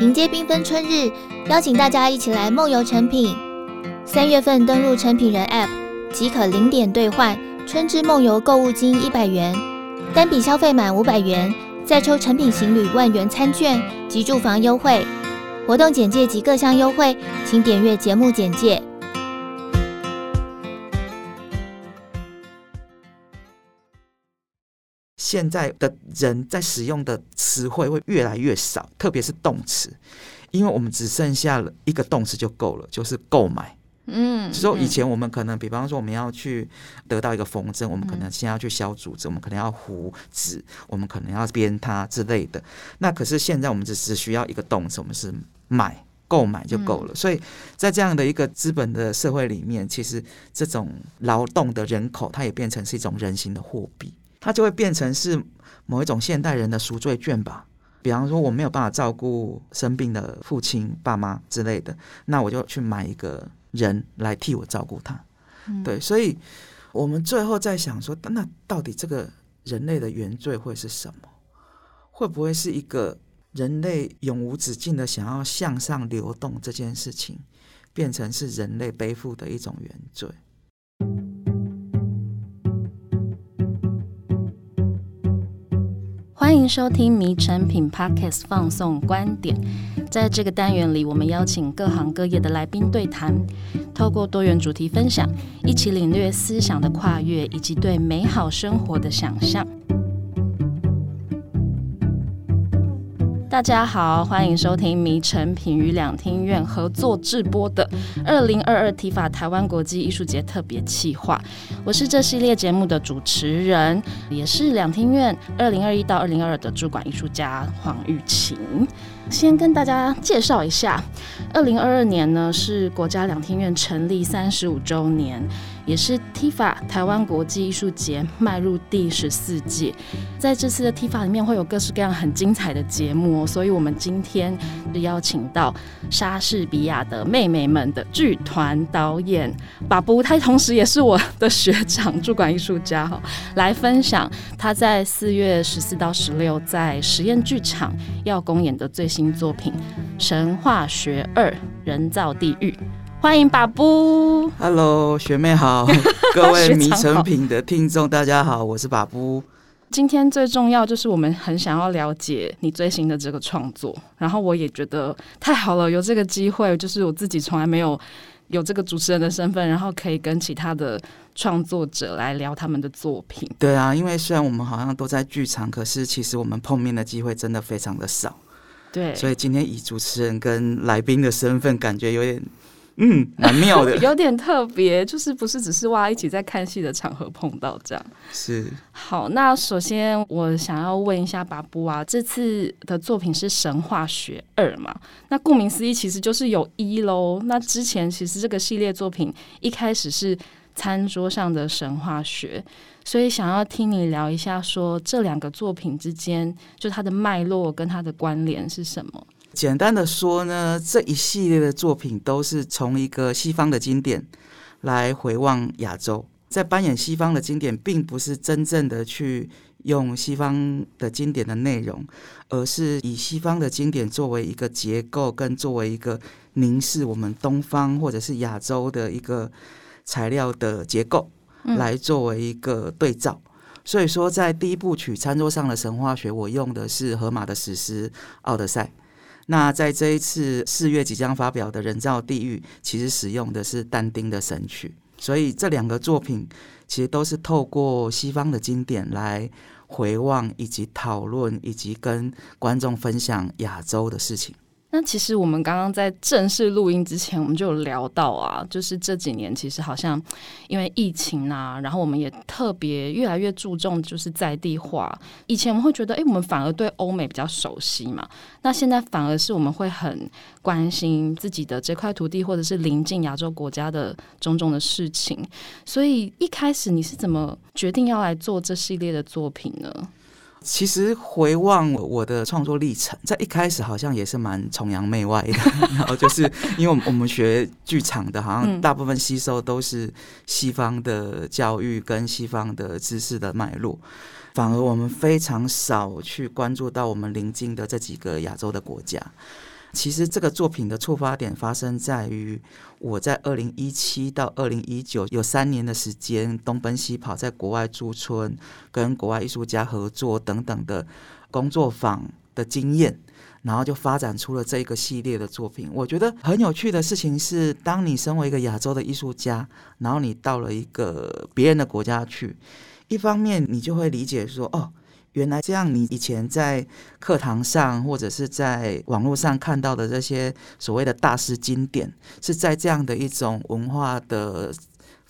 迎接缤纷春日，邀请大家一起来梦游成品。三月份登录成品人 App 即可零点兑换春之梦游购物金一百元，单笔消费满五百元再抽成品行旅万元餐券及住房优惠。活动简介及各项优惠，请点阅节目简介。现在的人在使用的词汇会越来越少，特别是动词，因为我们只剩下了一个动词就够了，就是购买。嗯，所以说以前我们可能，比方说我们要去得到一个风筝，我们可能先要去削竹子，我们可能要糊纸，我们可能要编它之类的。那可是现在我们只只需要一个动词，我们是买购买就够了。所以在这样的一个资本的社会里面，其实这种劳动的人口，它也变成是一种人形的货币。它就会变成是某一种现代人的赎罪券吧。比方说，我没有办法照顾生病的父亲、爸妈之类的，那我就去买一个人来替我照顾他。嗯、对，所以我们最后在想说，那到底这个人类的原罪会是什么？会不会是一个人类永无止境的想要向上流动这件事情，变成是人类背负的一种原罪？欢迎收听《迷成品 Podcast》放送观点。在这个单元里，我们邀请各行各业的来宾对谈，透过多元主题分享，一起领略思想的跨越以及对美好生活的想象。大家好，欢迎收听迷城品与两厅院合作制播的二零二二提法台湾国际艺术节特别企划。我是这系列节目的主持人，也是两厅院二零二一到二零二二的主管艺术家黄玉琴。先跟大家介绍一下，二零二二年呢是国家两厅院成立三十五周年。也是 TIFA 台湾国际艺术节迈入第十四届，在这次的 TIFA 里面会有各式各样很精彩的节目哦，所以我们今天就邀请到莎士比亚的妹妹们的剧团导演把布，他同时也是我的学长，驻馆艺术家哈，来分享他在四月十四到十六在实验剧场要公演的最新作品《神话学二人造地狱》。欢迎把布，Hello，学妹好，各位迷成品的听众大家好，我是把布。今天最重要就是我们很想要了解你最新的这个创作，然后我也觉得太好了，有这个机会，就是我自己从来没有有这个主持人的身份，然后可以跟其他的创作者来聊他们的作品。对啊，因为虽然我们好像都在剧场，可是其实我们碰面的机会真的非常的少。对，所以今天以主持人跟来宾的身份，感觉有点。嗯，蛮妙的，有点特别，就是不是只是哇一起在看戏的场合碰到这样。是。好，那首先我想要问一下巴布啊，这次的作品是神话学二嘛？那顾名思义，其实就是有一喽。那之前其实这个系列作品一开始是餐桌上的神话学，所以想要听你聊一下，说这两个作品之间就它的脉络跟它的关联是什么？简单的说呢，这一系列的作品都是从一个西方的经典来回望亚洲，在扮演西方的经典，并不是真正的去用西方的经典的内容，而是以西方的经典作为一个结构，跟作为一个凝视我们东方或者是亚洲的一个材料的结构，来作为一个对照。所以说，在第一部曲《餐桌上的神话学》，我用的是荷马的史诗《奥德赛》。那在这一次四月即将发表的人造地狱，其实使用的是但丁的神曲，所以这两个作品其实都是透过西方的经典来回望，以及讨论，以及跟观众分享亚洲的事情。那其实我们刚刚在正式录音之前，我们就有聊到啊，就是这几年其实好像因为疫情啊，然后我们也特别越来越注重就是在地化。以前我们会觉得，哎，我们反而对欧美比较熟悉嘛，那现在反而是我们会很关心自己的这块土地，或者是邻近亚洲国家的种种的事情。所以一开始你是怎么决定要来做这系列的作品呢？其实回望我的创作历程，在一开始好像也是蛮崇洋媚外的，然后就是因为我们我们学剧场的，好像大部分吸收都是西方的教育跟西方的知识的脉络，反而我们非常少去关注到我们邻近的这几个亚洲的国家。其实这个作品的触发点发生在于我在二零一七到二零一九有三年的时间东奔西跑，在国外驻村，跟国外艺术家合作等等的工作坊的经验，然后就发展出了这一个系列的作品。我觉得很有趣的事情是，当你身为一个亚洲的艺术家，然后你到了一个别人的国家去，一方面你就会理解说，哦。原来这样，你以前在课堂上或者是在网络上看到的这些所谓的大师经典，是在这样的一种文化的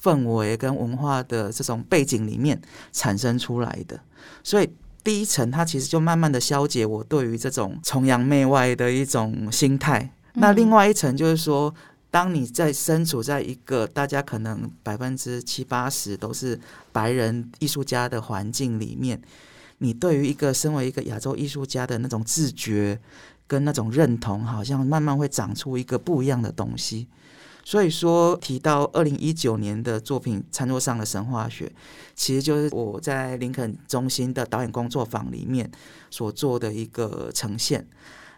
氛围跟文化的这种背景里面产生出来的。所以第一层，它其实就慢慢的消解我对于这种崇洋媚外的一种心态。那另外一层就是说，当你在身处在一个大家可能百分之七八十都是白人艺术家的环境里面。你对于一个身为一个亚洲艺术家的那种自觉跟那种认同，好像慢慢会长出一个不一样的东西。所以说，提到二零一九年的作品《餐桌上的神话学》，其实就是我在林肯中心的导演工作坊里面所做的一个呈现。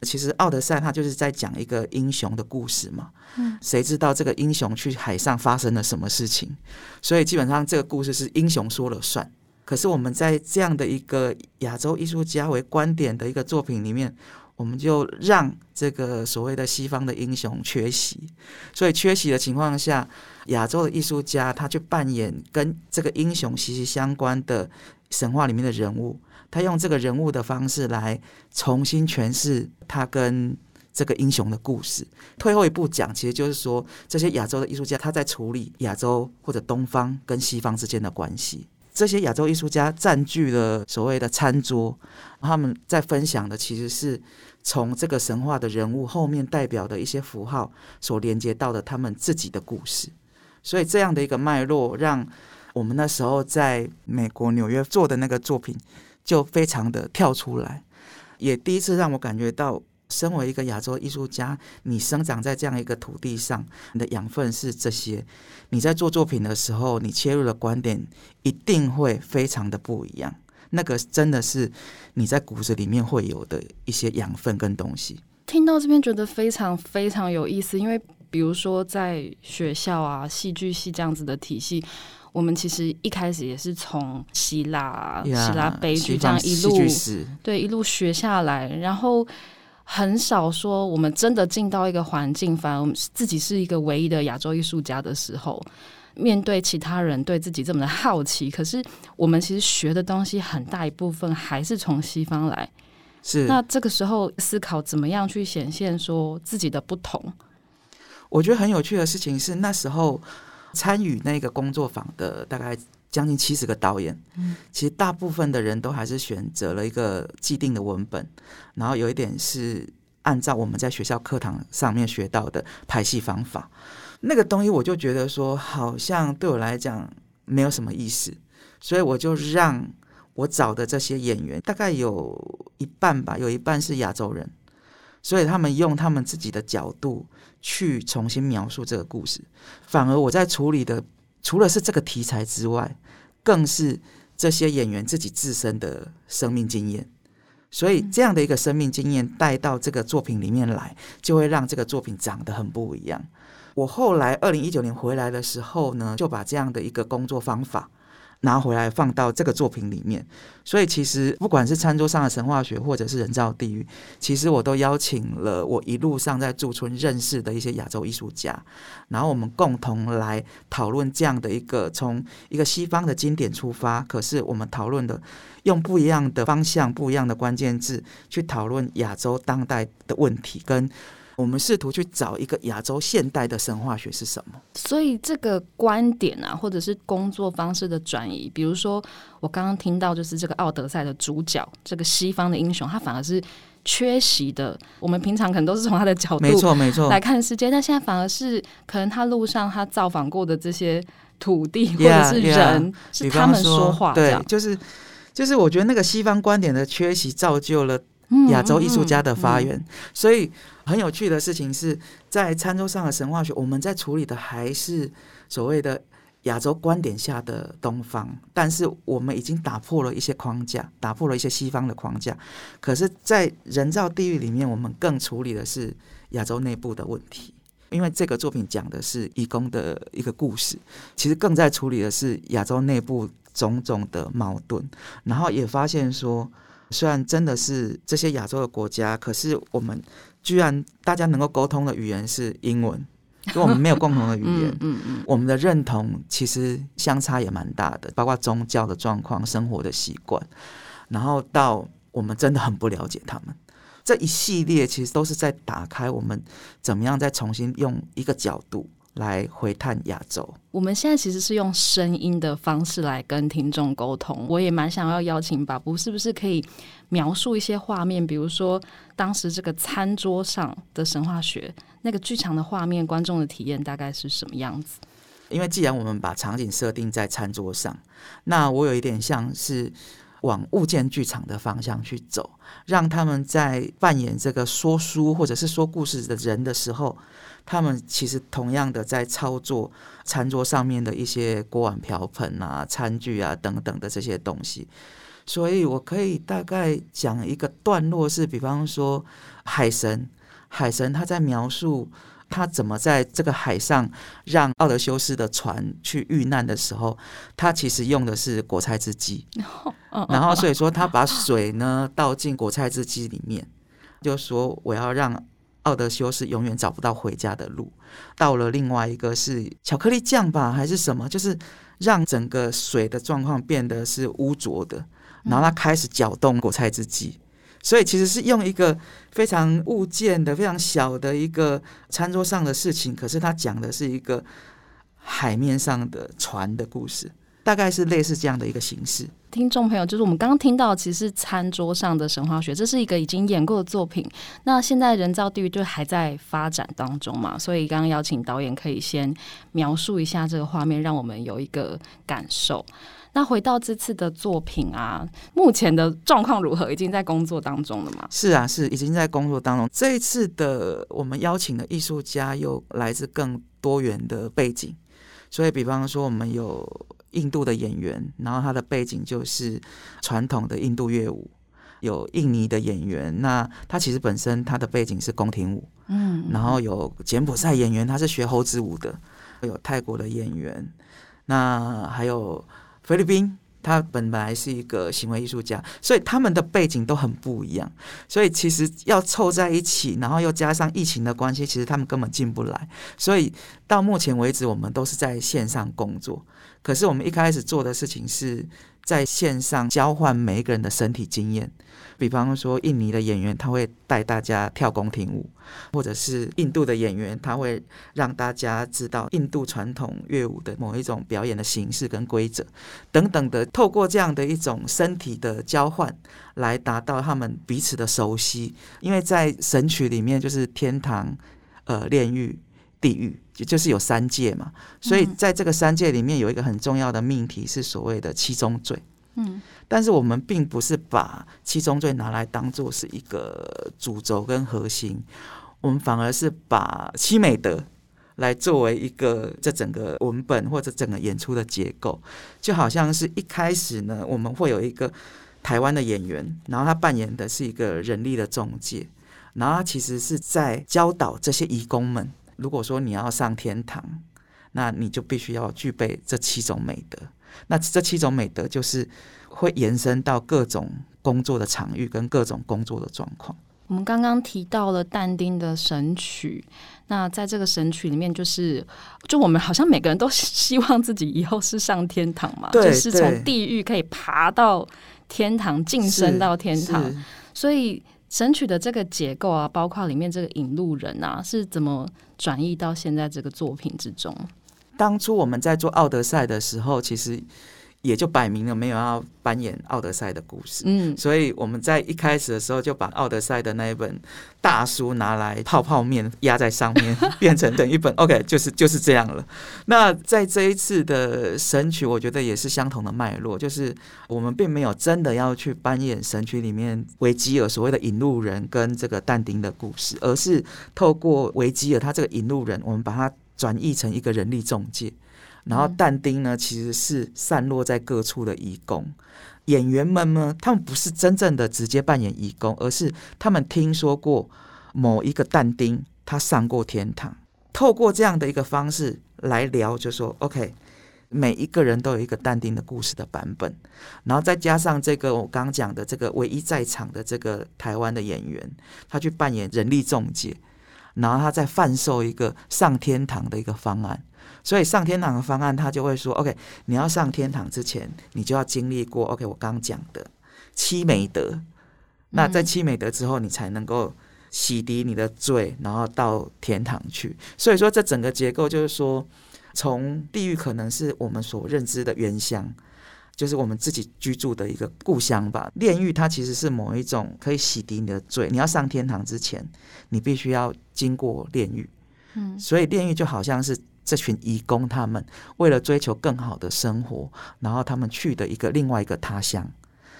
其实《奥德赛》他就是在讲一个英雄的故事嘛。嗯，谁知道这个英雄去海上发生了什么事情？所以基本上这个故事是英雄说了算。可是我们在这样的一个亚洲艺术家为观点的一个作品里面，我们就让这个所谓的西方的英雄缺席。所以缺席的情况下，亚洲的艺术家他去扮演跟这个英雄息息相关的神话里面的人物，他用这个人物的方式来重新诠释他跟这个英雄的故事。退后一步讲，其实就是说，这些亚洲的艺术家他在处理亚洲或者东方跟西方之间的关系。这些亚洲艺术家占据了所谓的餐桌，他们在分享的其实是从这个神话的人物后面代表的一些符号所连接到的他们自己的故事。所以这样的一个脉络，让我们那时候在美国纽约做的那个作品就非常的跳出来，也第一次让我感觉到。身为一个亚洲艺术家，你生长在这样一个土地上，你的养分是这些。你在做作品的时候，你切入的观点一定会非常的不一样。那个真的是你在骨子里面会有的一些养分跟东西。听到这边觉得非常非常有意思，因为比如说在学校啊，戏剧系这样子的体系，我们其实一开始也是从希腊、yeah, 希腊悲剧这样一路对一路学下来，然后。很少说，我们真的进到一个环境，反而我们自己是一个唯一的亚洲艺术家的时候，面对其他人对自己这么的好奇，可是我们其实学的东西很大一部分还是从西方来。是，那这个时候思考怎么样去显现说自己的不同。我觉得很有趣的事情是，那时候参与那个工作坊的大概。将近七十个导演，其实大部分的人都还是选择了一个既定的文本，然后有一点是按照我们在学校课堂上面学到的排戏方法。那个东西我就觉得说，好像对我来讲没有什么意思，所以我就让我找的这些演员，大概有一半吧，有一半是亚洲人，所以他们用他们自己的角度去重新描述这个故事，反而我在处理的。除了是这个题材之外，更是这些演员自己自身的生命经验，所以这样的一个生命经验带到这个作品里面来，就会让这个作品长得很不一样。我后来二零一九年回来的时候呢，就把这样的一个工作方法。拿回来放到这个作品里面，所以其实不管是餐桌上的神话学，或者是人造地狱，其实我都邀请了我一路上在驻村认识的一些亚洲艺术家，然后我们共同来讨论这样的一个从一个西方的经典出发，可是我们讨论的用不一样的方向、不一样的关键字去讨论亚洲当代的问题跟。我们试图去找一个亚洲现代的神话学是什么？所以这个观点啊，或者是工作方式的转移，比如说我刚刚听到，就是这个《奥德赛》的主角，这个西方的英雄，他反而是缺席的。我们平常可能都是从他的角度，没错没错来看世界，但现在反而是可能他路上他造访过的这些土地或者是人，yeah, yeah, 是他们说话对，就是就是我觉得那个西方观点的缺席，造就了亚洲艺术家的发源，嗯嗯嗯、所以。很有趣的事情是在餐桌上的神话学，我们在处理的还是所谓的亚洲观点下的东方，但是我们已经打破了一些框架，打破了一些西方的框架。可是，在人造地狱里面，我们更处理的是亚洲内部的问题，因为这个作品讲的是义工的一个故事，其实更在处理的是亚洲内部种种的矛盾。然后也发现说，虽然真的是这些亚洲的国家，可是我们居然大家能够沟通的语言是英文。就我们没有共同的语言，嗯嗯，嗯，我们的认同其实相差也蛮大的，包括宗教的状况、生活的习惯，然后到我们真的很不了解他们，这一系列其实都是在打开我们怎么样再重新用一个角度。来回探亚洲。我们现在其实是用声音的方式来跟听众沟通。我也蛮想要邀请巴布，是不是可以描述一些画面？比如说当时这个餐桌上的神话学，那个剧场的画面，观众的体验大概是什么样子？因为既然我们把场景设定在餐桌上，那我有一点像是往物件剧场的方向去走，让他们在扮演这个说书或者是说故事的人的时候。他们其实同样的在操作餐桌上面的一些锅碗瓢盆啊、餐具啊等等的这些东西，所以我可以大概讲一个段落是，比方说海神，海神他在描述他怎么在这个海上让奥德修斯的船去遇难的时候，他其实用的是果菜汁机，然后所以说他把水呢倒进果菜汁机里面，就说我要让。奥德修斯永远找不到回家的路。到了另外一个是巧克力酱吧，还是什么？就是让整个水的状况变得是污浊的，然后他开始搅动果菜汁机。所以其实是用一个非常物件的、非常小的一个餐桌上的事情，可是他讲的是一个海面上的船的故事。大概是类似这样的一个形式。听众朋友，就是我们刚刚听到，其实是餐桌上的神话学，这是一个已经演过的作品。那现在人造地狱就还在发展当中嘛，所以刚刚邀请导演可以先描述一下这个画面，让我们有一个感受。那回到这次的作品啊，目前的状况如何？已经在工作当中了吗？是啊，是已经在工作当中。这一次的我们邀请的艺术家又来自更多元的背景，所以比方说我们有。印度的演员，然后他的背景就是传统的印度乐舞；有印尼的演员，那他其实本身他的背景是宫廷舞，嗯，然后有柬埔寨演员，他是学猴子舞的；有泰国的演员，那还有菲律宾，他本来是一个行为艺术家，所以他们的背景都很不一样。所以其实要凑在一起，然后又加上疫情的关系，其实他们根本进不来。所以到目前为止，我们都是在线上工作。可是我们一开始做的事情是在线上交换每一个人的身体经验，比方说印尼的演员他会带大家跳宫廷舞，或者是印度的演员他会让大家知道印度传统乐舞的某一种表演的形式跟规则等等的，透过这样的一种身体的交换来达到他们彼此的熟悉，因为在神曲里面就是天堂、呃炼狱。地狱就是有三界嘛，所以在这个三界里面有一个很重要的命题是所谓的七宗罪。嗯，但是我们并不是把七宗罪拿来当做是一个主轴跟核心，我们反而是把七美德来作为一个这整个文本或者整个演出的结构，就好像是一开始呢，我们会有一个台湾的演员，然后他扮演的是一个人力的中介，然后他其实是在教导这些义工们。如果说你要上天堂，那你就必须要具备这七种美德。那这七种美德就是会延伸到各种工作的场域跟各种工作的状况。我们刚刚提到了但丁的神曲，那在这个神曲里面，就是就我们好像每个人都希望自己以后是上天堂嘛，就是从地狱可以爬到天堂，晋升到天堂，所以。神曲的这个结构啊，包括里面这个引路人啊，是怎么转移到现在这个作品之中？当初我们在做《奥德赛》的时候，其实。也就摆明了没有要扮演奥德赛的故事，嗯，所以我们在一开始的时候就把奥德赛的那一本大书拿来泡泡面压在上面，变成等一本 OK，就是就是这样了。那在这一次的神曲，我觉得也是相同的脉络，就是我们并没有真的要去扮演神曲里面维吉尔所谓的引路人跟这个但丁的故事，而是透过维吉尔他这个引路人，我们把它转译成一个人力中介。然后但丁呢，其实是散落在各处的义工。演员们呢，他们不是真正的直接扮演义工，而是他们听说过某一个但丁，他上过天堂。透过这样的一个方式来聊，就说 OK，每一个人都有一个但丁的故事的版本，然后再加上这个我刚讲的这个唯一在场的这个台湾的演员，他去扮演人力中介，然后他再贩售一个上天堂的一个方案。所以上天堂的方案，他就会说：“OK，你要上天堂之前，你就要经历过 OK 我刚讲的七美德。那在七美德之后，你才能够洗涤你的罪，然后到天堂去。所以说，这整个结构就是说，从地狱可能是我们所认知的原乡，就是我们自己居住的一个故乡吧。炼狱它其实是某一种可以洗涤你的罪。你要上天堂之前，你必须要经过炼狱。嗯，所以炼狱就好像是。这群移工，他们为了追求更好的生活，然后他们去的一个另外一个他乡。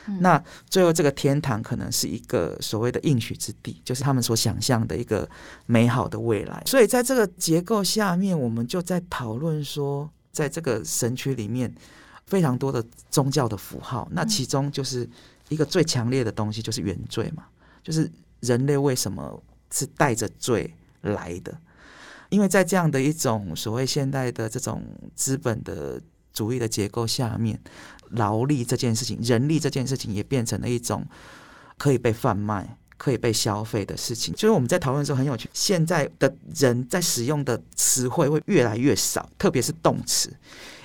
嗯、那最后，这个天堂可能是一个所谓的应许之地，就是他们所想象的一个美好的未来。所以，在这个结构下面，我们就在讨论说，在这个神区里面，非常多的宗教的符号。那其中就是一个最强烈的东西，就是原罪嘛，就是人类为什么是带着罪来的？因为在这样的一种所谓现代的这种资本的主义的结构下面，劳力这件事情、人力这件事情也变成了一种可以被贩卖、可以被消费的事情。就是我们在讨论的时候很有趣，现在的人在使用的词汇会越来越少，特别是动词，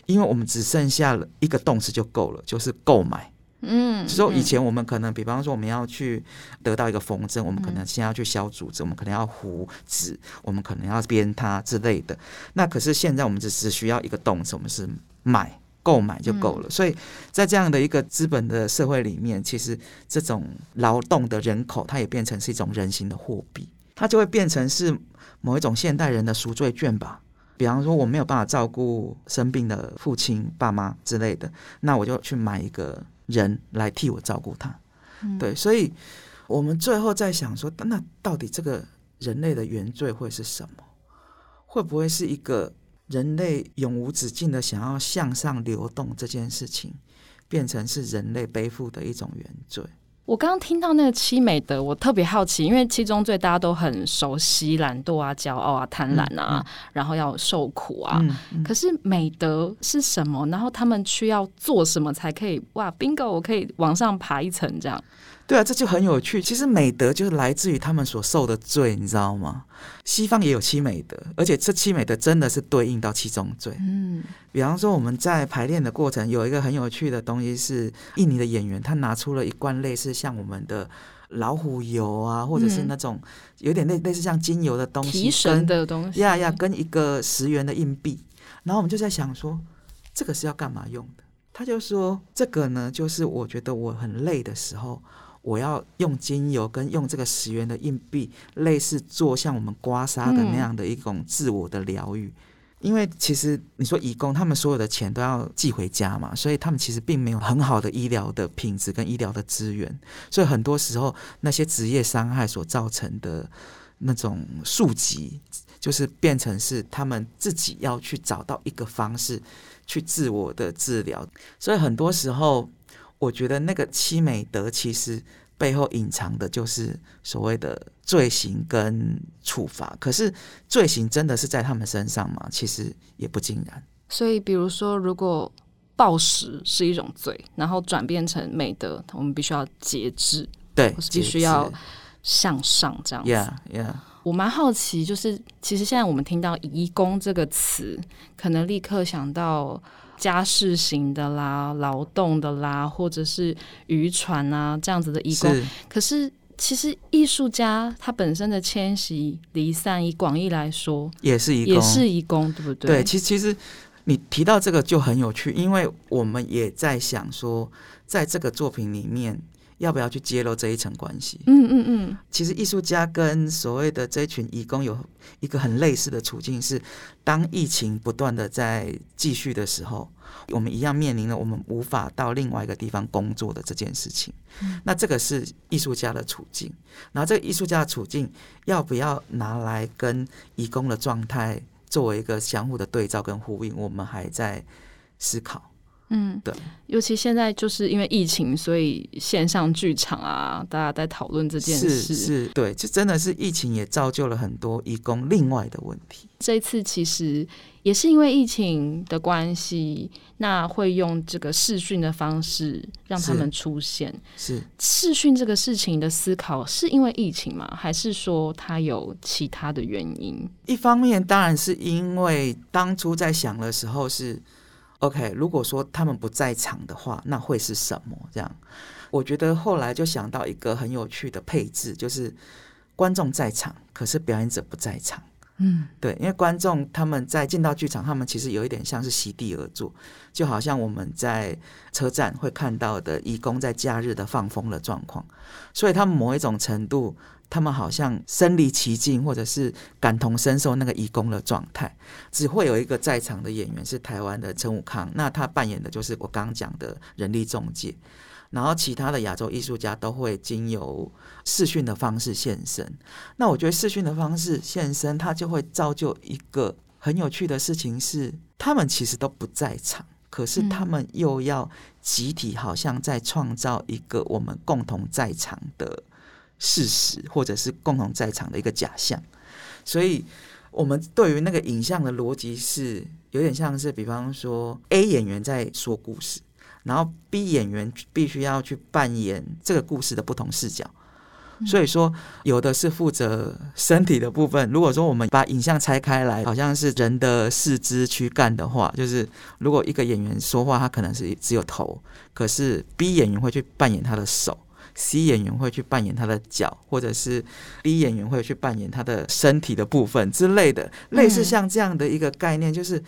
因为我们只剩下了一个动词就够了，就是购买。嗯，就说以前我们可能，比方说我们要去得到一个缝针，我们可能先要去削竹子，我们可能要糊纸，我们可能要编它之类的。那可是现在我们只只需要一个动词，我们是买、购买就够了。所以在这样的一个资本的社会里面，其实这种劳动的人口，它也变成是一种人形的货币，它就会变成是某一种现代人的赎罪券吧。比方说我没有办法照顾生病的父亲、爸妈之类的，那我就去买一个。人来替我照顾他，对，所以我们最后在想说，那到底这个人类的原罪会是什么？会不会是一个人类永无止境的想要向上流动这件事情，变成是人类背负的一种原罪？我刚刚听到那个七美德，我特别好奇，因为七宗罪大家都很熟悉，懒惰啊、骄傲啊、贪婪啊，嗯嗯、然后要受苦啊。可是美德是什么？然后他们需要做什么才可以？哇，bingo，我可以往上爬一层这样。对啊，这就很有趣。其实美德就是来自于他们所受的罪，你知道吗？西方也有七美德，而且这七美德真的是对应到七宗罪。嗯，比方说我们在排练的过程，有一个很有趣的东西是，印尼的演员他拿出了一罐类似像我们的老虎油啊，或者是那种有点类类似像精油的东西，提神的东西，呀呀，跟一个十元的硬币。然后我们就在想说，这个是要干嘛用的？他就说，这个呢，就是我觉得我很累的时候。我要用精油跟用这个十元的硬币，类似做像我们刮痧的那样的一种自我的疗愈。因为其实你说义工，他们所有的钱都要寄回家嘛，所以他们其实并没有很好的医疗的品质跟医疗的资源，所以很多时候那些职业伤害所造成的那种数级，就是变成是他们自己要去找到一个方式去自我的治疗，所以很多时候。我觉得那个七美德其实背后隐藏的就是所谓的罪行跟处罚。可是罪行真的是在他们身上吗？其实也不尽然。所以，比如说，如果暴食是一种罪，然后转变成美德，我们必须要节制，对，必须要向上这样子。Yeah, yeah. 我蛮好奇，就是其实现在我们听到“移工”这个词，可能立刻想到。家事型的啦，劳动的啦，或者是渔船啊这样子的义工。是可是其实艺术家他本身的迁徙离散，以广义来说，也是移工，也是义工，对不对？对，其实其实你提到这个就很有趣，因为我们也在想说，在这个作品里面。要不要去揭露这一层关系？嗯嗯嗯。其实艺术家跟所谓的这群义工有一个很类似的处境，是当疫情不断的在继续的时候，我们一样面临了我们无法到另外一个地方工作的这件事情。嗯。那这个是艺术家的处境。然后这个艺术家的处境要不要拿来跟义工的状态作为一个相互的对照跟呼应，我们还在思考。嗯，对，尤其现在就是因为疫情，所以线上剧场啊，大家在讨论这件事，是，是，对，就真的是疫情也造就了很多义工另外的问题。这一次其实也是因为疫情的关系，那会用这个视讯的方式让他们出现。是，是视讯这个事情的思考是因为疫情吗？还是说它有其他的原因？一方面当然是因为当初在想的时候是。OK，如果说他们不在场的话，那会是什么？这样，我觉得后来就想到一个很有趣的配置，就是观众在场，可是表演者不在场。嗯，对，因为观众他们在进到剧场，他们其实有一点像是席地而坐，就好像我们在车站会看到的义工在假日的放风的状况，所以他们某一种程度。他们好像身临其境，或者是感同身受那个义工的状态。只会有一个在场的演员是台湾的陈武康，那他扮演的就是我刚刚讲的人力中介。然后其他的亚洲艺术家都会经由视讯的方式现身。那我觉得视讯的方式现身，它就会造就一个很有趣的事情是，他们其实都不在场，可是他们又要集体好像在创造一个我们共同在场的。事实，或者是共同在场的一个假象，所以我们对于那个影像的逻辑是有点像是，比方说 A 演员在说故事，然后 B 演员必须要去扮演这个故事的不同视角。所以说，有的是负责身体的部分。如果说我们把影像拆开来，好像是人的四肢躯干的话，就是如果一个演员说话，他可能是只有头，可是 B 演员会去扮演他的手。C 演员会去扮演他的脚，或者是 D 演员会去扮演他的身体的部分之类的，类似像这样的一个概念，就是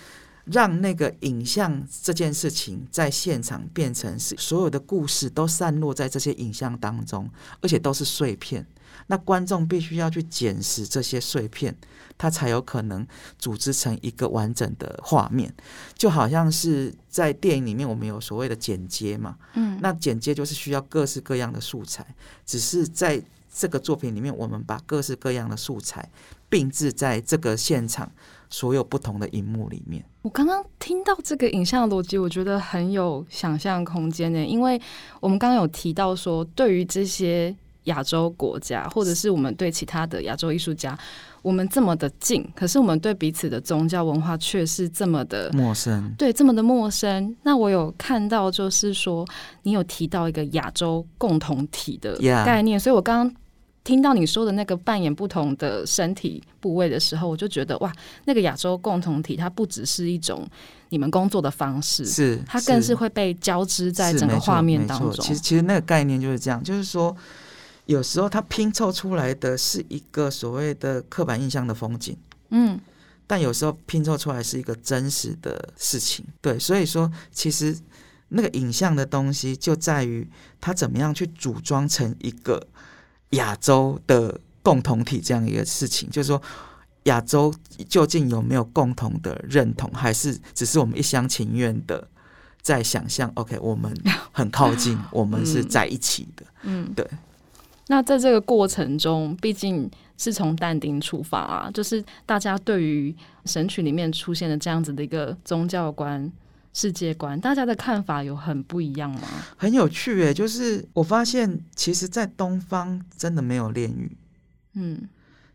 让那个影像这件事情在现场变成是所有的故事都散落在这些影像当中，而且都是碎片。那观众必须要去捡拾这些碎片，他才有可能组织成一个完整的画面。就好像是在电影里面，我们有所谓的剪接嘛，嗯，那剪接就是需要各式各样的素材，只是在这个作品里面，我们把各式各样的素材并置在这个现场所有不同的荧幕里面。我刚刚听到这个影像逻辑，我觉得很有想象空间呢，因为我们刚刚有提到说，对于这些。亚洲国家，或者是我们对其他的亚洲艺术家，我们这么的近，可是我们对彼此的宗教文化却是这么的陌生，对，这么的陌生。那我有看到，就是说你有提到一个亚洲共同体的概念，Yeah. 所以我刚刚听到你说的那个扮演不同的身体部位的时候，我就觉得哇，那个亚洲共同体它不只是一种你们工作的方式，是它更是会被交织在整个画面当中。其实，其实那个概念就是这样，就是说。有时候它拼凑出来的是一个所谓的刻板印象的风景，嗯，但有时候拼凑出来是一个真实的事情，对，所以说其实那个影像的东西就在于它怎么样去组装成一个亚洲的共同体这样一个事情，就是说亚洲究竟有没有共同的认同，还是只是我们一厢情愿的在想象？OK，我们很靠近，我们是在一起的，嗯，对。那在这个过程中，毕竟是从但丁出发啊，就是大家对于神曲里面出现的这样子的一个宗教观、世界观，大家的看法有很不一样吗？很有趣诶，就是我发现，其实，在东方真的没有炼狱，嗯，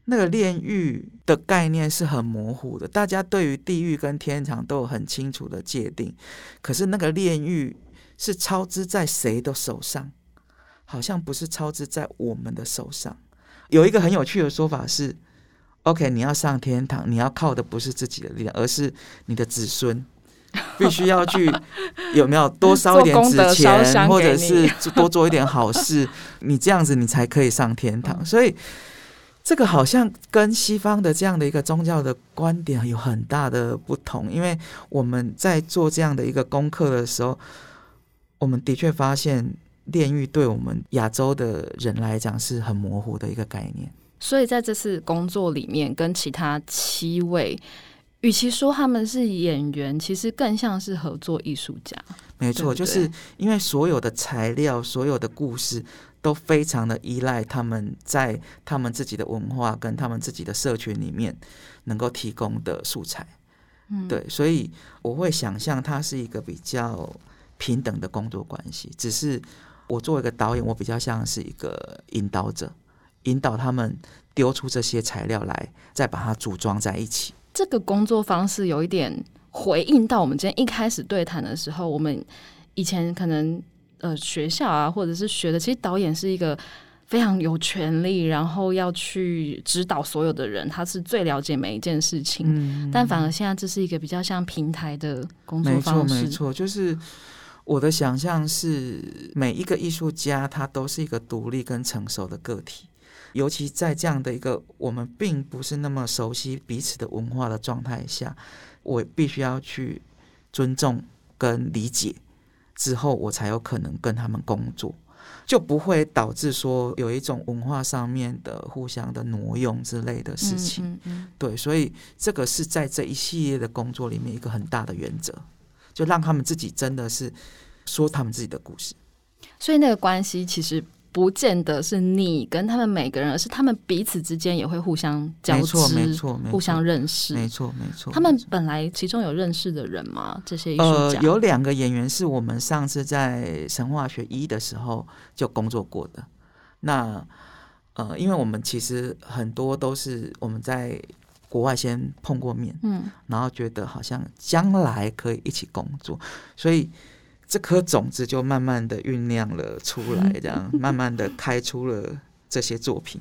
那个炼狱的概念是很模糊的，大家对于地狱跟天堂都有很清楚的界定，可是那个炼狱是操之在谁的手上？好像不是操之在我们的手上。有一个很有趣的说法是：OK，你要上天堂，你要靠的不是自己的力量，而是你的子孙 必须要去有没有多烧一点纸钱，或者是多做一点好事，你这样子你才可以上天堂。所以这个好像跟西方的这样的一个宗教的观点有很大的不同，因为我们在做这样的一个功课的时候，我们的确发现。炼狱对我们亚洲的人来讲是很模糊的一个概念，所以在这次工作里面，跟其他七位，与其说他们是演员，其实更像是合作艺术家。没错，对对，就是因为所有的材料、所有的故事都非常的依赖他们在他们自己的文化跟他们自己的社群里面能够提供的素材。嗯，对，所以我会想象它是一个比较平等的工作关系。只是我作为一个导演，我比较像是一个引导者，引导他们丢出这些材料来，再把它组装在一起。这个工作方式有一点回应到我们今天一开始对谈的时候，我们以前可能。呃，学校啊，或者是学的，其实导演是一个非常有权利，然后要去指导所有的人，他是最了解每一件事情。嗯，但反而现在这是一个比较像平台的工作方式。没错，没错，就是我的想象是，每一个艺术家他都是一个独立跟成熟的个体，尤其在这样的一个我们并不是那么熟悉彼此的文化的状态下，我必须要去尊重跟理解。之后，我才有可能跟他们工作，就不会导致说有一种文化上面的互相的挪用之类的事情。嗯嗯嗯。对，所以这个是在这一系列的工作里面一个很大的原则，就让他们自己真的是说他们自己的故事。所以那个关系其实。不见得是你跟他们每个人，而是他们彼此之间也会互相交织，没错，没错，互相认识，没错，没错。他们本来其中有认识的人吗？这些艺术家？呃，有两个演员是我们上次在神话学一的时候就工作过的。那呃，因为我们其实很多都是我们在国外先碰过面，嗯，然后觉得好像将来可以一起工作，所以。这颗种子就慢慢的酝酿了出来，这样慢慢的开出了这些作品。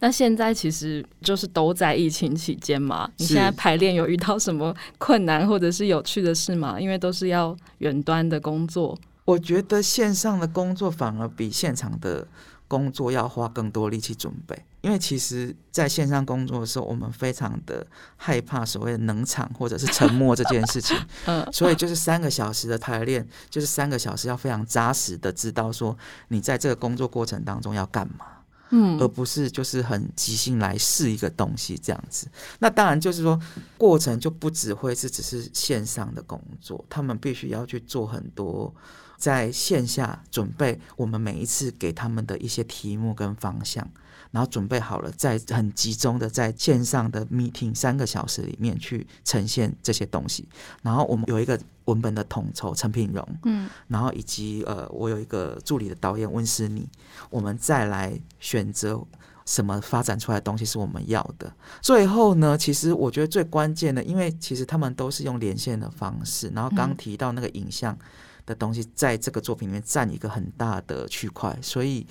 那现在其实就是都在疫情期间嘛，你现在排练有遇到什么困难或者是有趣的事吗？因为都是要远端的工作。我觉得线上的工作反而比现场的。工作要花更多力气准备，因为其实在线上工作的时候，我们非常的害怕所谓的冷场或者是沉默这件事情。嗯，所以就是三个小时的排练，就是三个小时要非常扎实的知道说你在这个工作过程当中要干嘛，嗯，而不是就是很即兴来试一个东西这样子。那当然就是说过程就不只会是只是线上的工作，他们必须要去做很多。在线下准备我们每一次给他们的一些题目跟方向，然后准备好了，在很集中的在线上的 meeting 三个小时里面去呈现这些东西。然后我们有一个文本的统筹陈品荣，嗯，然后以及呃，我有一个助理的导演温思妮，我们再来选择什么发展出来的东西是我们要的。最后呢，其实我觉得最关键的，因为其实他们都是用连线的方式，然后刚提到那个影像。的东西在这个作品里面占一个很大的区块，所以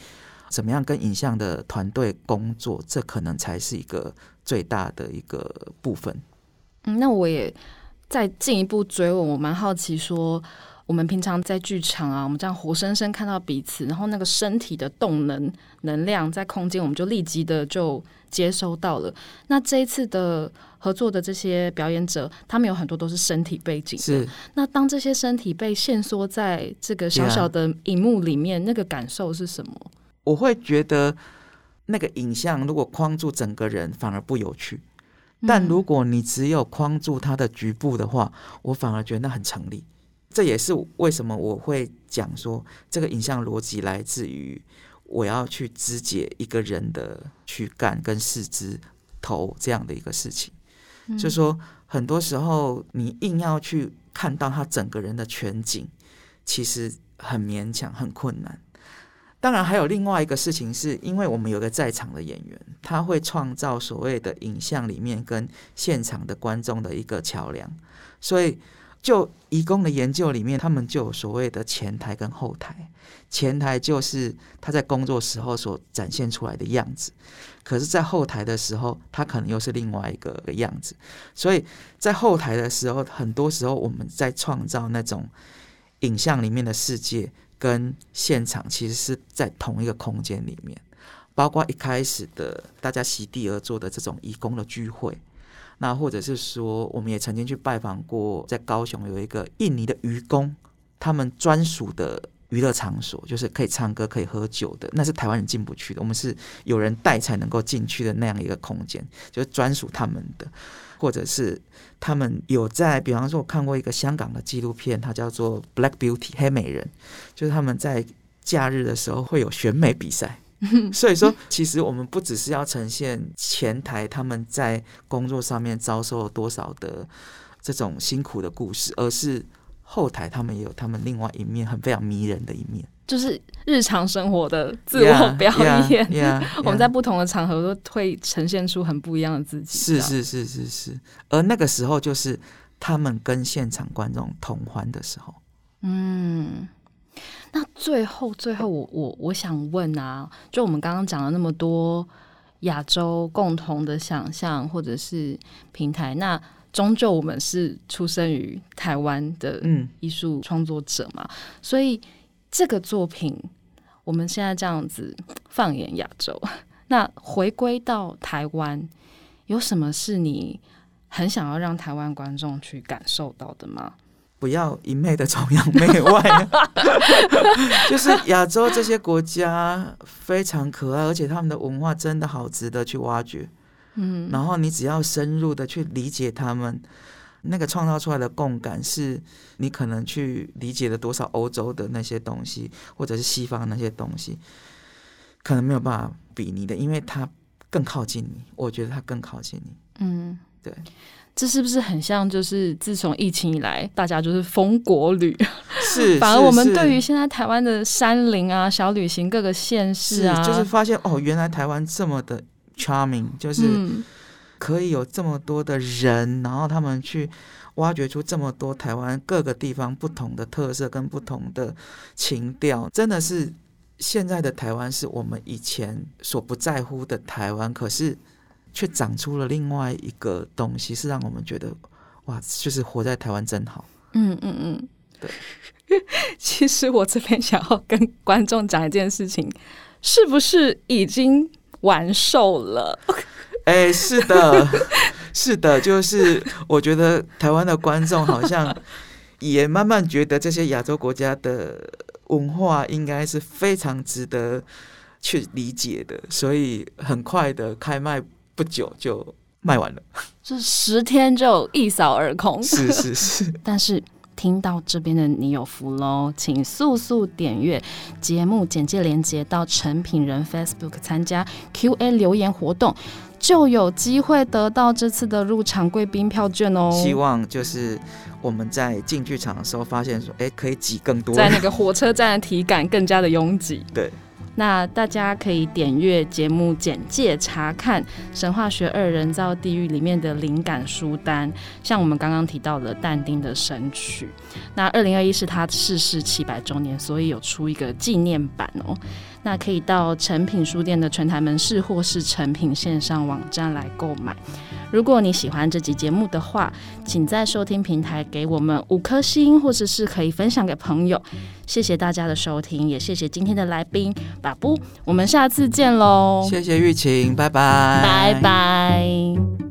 怎么样跟影像的团队工作，这可能才是一个最大的一个部分。嗯，那我也再进一步追问，我蛮好奇说。我们平常在剧场啊，我们这样活生生看到彼此，然后那个身体的动能、能量在空间，我们就立即的就接收到了。那这一次的合作的这些表演者，他们有很多都是身体背景的。是。那当这些身体被限缩在这个小小的荧幕里面，那个感受是什么？我会觉得那个影像如果框住整个人，反而不有趣。但如果你只有框住他的局部的话，我反而觉得那很成立。这也是为什么我会讲说，这个影像逻辑来自于我要去肢解一个人的躯干跟四肢头这样的一个事情。嗯，就是说很多时候你硬要去看到他整个人的全景，其实很勉强，很困难。当然，还有另外一个事情，是因为我们有个在场的演员，他会创造所谓的影像里面跟现场的观众的一个桥梁，所以。就移工的研究里面，他们就有所谓的前台跟后台。前台就是他在工作时候所展现出来的样子，可是，在后台的时候，他可能又是另外一个样子。所以在后台的时候，很多时候我们在创造那种影像里面的世界，跟现场其实是在同一个空间里面。包括一开始的大家席地而坐的这种移工的聚会。那或者是说，我们也曾经去拜访过，在高雄有一个印尼的渔工，他们专属的娱乐场所，就是可以唱歌、可以喝酒的，那是台湾人进不去的，我们是有人带才能够进去的那样一个空间，就是专属他们的。或者是他们有在，比方说，我看过一个香港的纪录片，它叫做《Black Beauty》黑美人，就是他们在假日的时候会有选美比赛。所以说，其实我们不只是要呈现前台他们在工作上面遭受了多少的这种辛苦的故事，而是后台他们也有他们另外一面很非常迷人的一面，就是日常生活的自我 表演。Yeah, yeah, yeah, 我们在不同的场合都会呈现出很不一样的自己。是是是是是，而那个时候就是他们跟现场观众同欢的时候。嗯。那最后，最后我，我我我想问啊，就我们刚刚讲了那么多亚洲共同的想象，或者是平台，那终究我们是出生于台湾的艺术创作者嘛，嗯、所以这个作品，我们现在这样子放眼亚洲，那回归到台湾，有什么是你很想要让台湾观众去感受到的吗？不要一昧的崇洋媚外，就是亚洲这些国家非常可爱，而且他们的文化真的好值得去挖掘。嗯，然后你只要深入的去理解他们，那个创造出来的共感，是你可能去理解了多少欧洲的那些东西，或者是西方那些东西，可能没有办法比拟的，因为它更靠近你。我觉得它更靠近你。嗯，对。这是不是很像？就是自从疫情以来，大家就是封国旅，是。反而我们对于现在台湾的山林啊、小旅行各个县市啊，就是发现哦，原来台湾这么的 charming，就是可以有这么多的人，嗯、然后他们去挖掘出这么多台湾各个地方不同的特色跟不同的情调，真的是现在的台湾是我们以前所不在乎的台湾，可是。却长出了另外一个东西，是让我们觉得哇，就是活在台湾真好。嗯嗯嗯，对。其实我这边想要跟观众讲一件事情，是不是已经完售了？哎，是的，是的，就是我觉得台湾的观众好像也慢慢觉得这些亚洲国家的文化应该是非常值得去理解的，所以很快的开卖。不久就卖完了，这十天就一扫而空。是是是，但是听到这边的你有福喽，请速速点阅节目简介连接到成品人 Facebook 参加 Q&A 留言活动，就有机会得到这次的入场贵宾票券哦。希望就是我们在进剧场的时候发现说，哎，可以挤更多，在那个火车站的体感更加的拥挤。对。那大家可以点阅节目简介查看《神话学二人造地狱》里面的灵感书单，像我们刚刚提到的但丁的《神曲》。那二零二一是他逝世七百周年，所以有出一个纪念版哦。那可以到诚品书店的全台门市或是诚品线上网站来购买。如果你喜欢这集节目的话，请在收听平台给我们五颗星，或者是可以分享给朋友。谢谢大家的收听，也谢谢今天的来宾把布。我们下次见喽！谢谢玉晴，拜拜，拜拜。